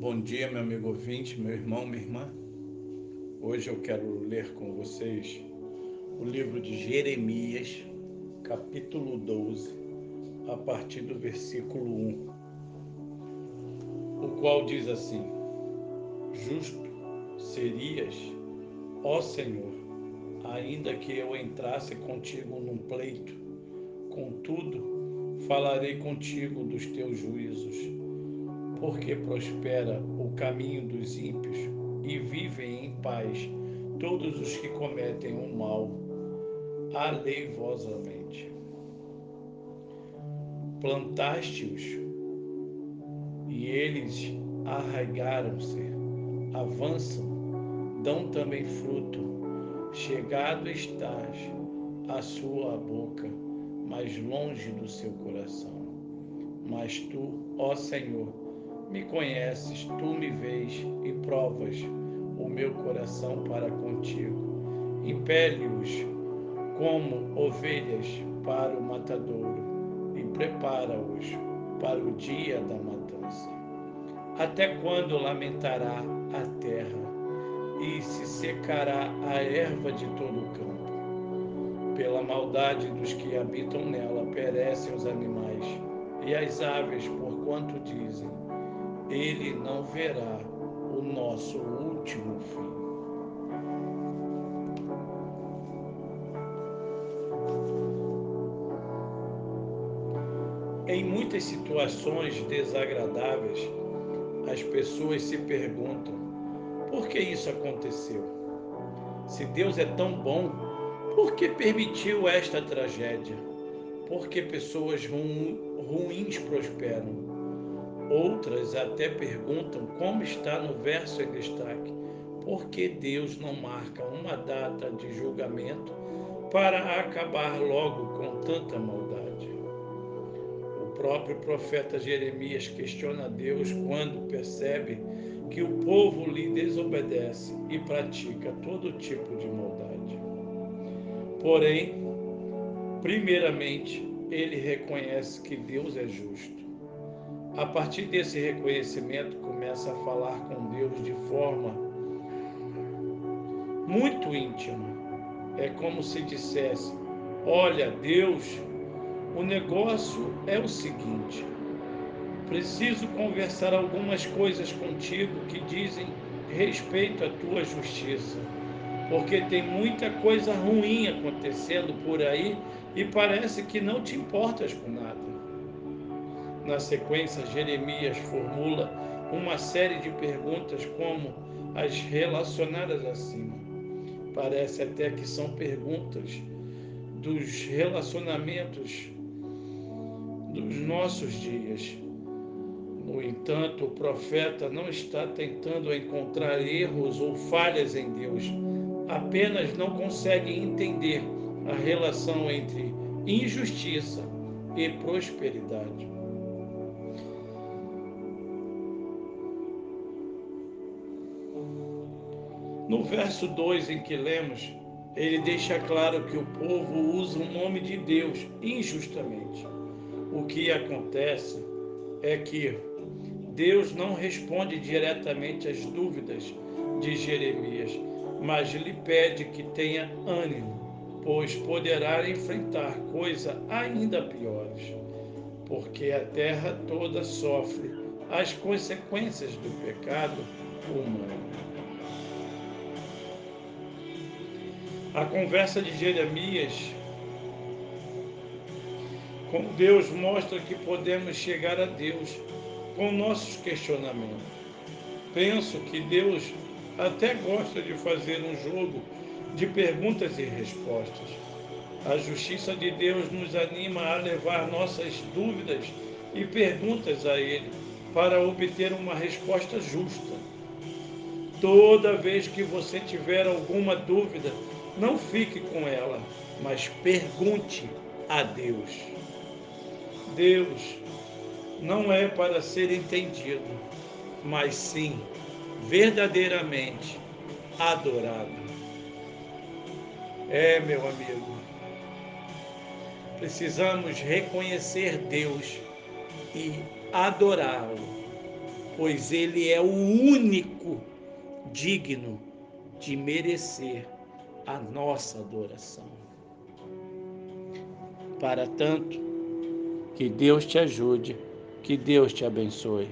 Bom dia, meu amigo ouvinte, meu irmão, minha irmã. Hoje eu quero ler com vocês o livro de Jeremias, capítulo 12, a partir do versículo 1, o qual diz assim: Justo serias, ó Senhor, ainda que eu entrasse contigo num pleito, contudo, falarei contigo dos teus juízos, porque prospera o caminho dos ímpios e vivem em paz todos os que cometem o mal aleivosamente. Plantaste-os e eles arraigaram-se, avançam, dão também fruto. Chegado estás à sua boca, mais longe do seu coração. Mas tu, ó Senhor, me conheces, tu me vês e provas o meu coração para contigo. Impele-os como ovelhas para o matadouro e prepara-os para o dia da matança. Até quando lamentará a terra e se secará a erva de todo o campo? Pela maldade dos que habitam nela perecem os animais e as aves, porquanto dizem: Ele não verá o nosso último fim. Em muitas situações desagradáveis, as pessoas se perguntam: por que isso aconteceu? Se Deus é tão bom, por que permitiu esta tragédia? Por que pessoas ruins prosperam? Outras até perguntam, como está no verso em destaque, por que Deus não marca uma data de julgamento para acabar logo com tanta maldade? próprio profeta Jeremias questiona Deus quando percebe que o povo lhe desobedece e pratica todo tipo de maldade. Porém, primeiramente, ele reconhece que Deus é justo. A partir desse reconhecimento, começa a falar com Deus de forma muito íntima. É como se dissesse: Olha, Deus o negócio é o seguinte: preciso conversar algumas coisas contigo que dizem respeito à tua justiça, porque tem muita coisa ruim acontecendo por aí e parece que não te importas com nada. Na sequência, Jeremias formula uma série de perguntas como as relacionadas acima. Parece até que são perguntas dos relacionamentos dos nossos dias. No entanto, o profeta não está tentando encontrar erros ou falhas em Deus, apenas não consegue entender a relação entre injustiça e prosperidade. No verso 2 em que lemos, ele deixa claro que o povo usa o nome de Deus injustamente o que acontece é que Deus não responde diretamente às dúvidas de Jeremias, mas lhe pede que tenha ânimo, pois poderá enfrentar coisas ainda piores, porque a terra toda sofre as consequências do pecado humano. A conversa de Jeremias com Deus mostra que podemos chegar a Deus com nossos questionamentos. Penso que Deus até gosta de fazer um jogo de perguntas e respostas. A justiça de Deus nos anima a levar nossas dúvidas e perguntas a Ele para obter uma resposta justa. Toda vez que você tiver alguma dúvida, não fique com ela, mas pergunte a Deus. Deus não é para ser entendido, mas sim verdadeiramente adorado. É, meu amigo, precisamos reconhecer Deus e adorá-lo, pois Ele é o único digno de merecer a nossa adoração. Para tanto, que Deus te ajude, que Deus te abençoe.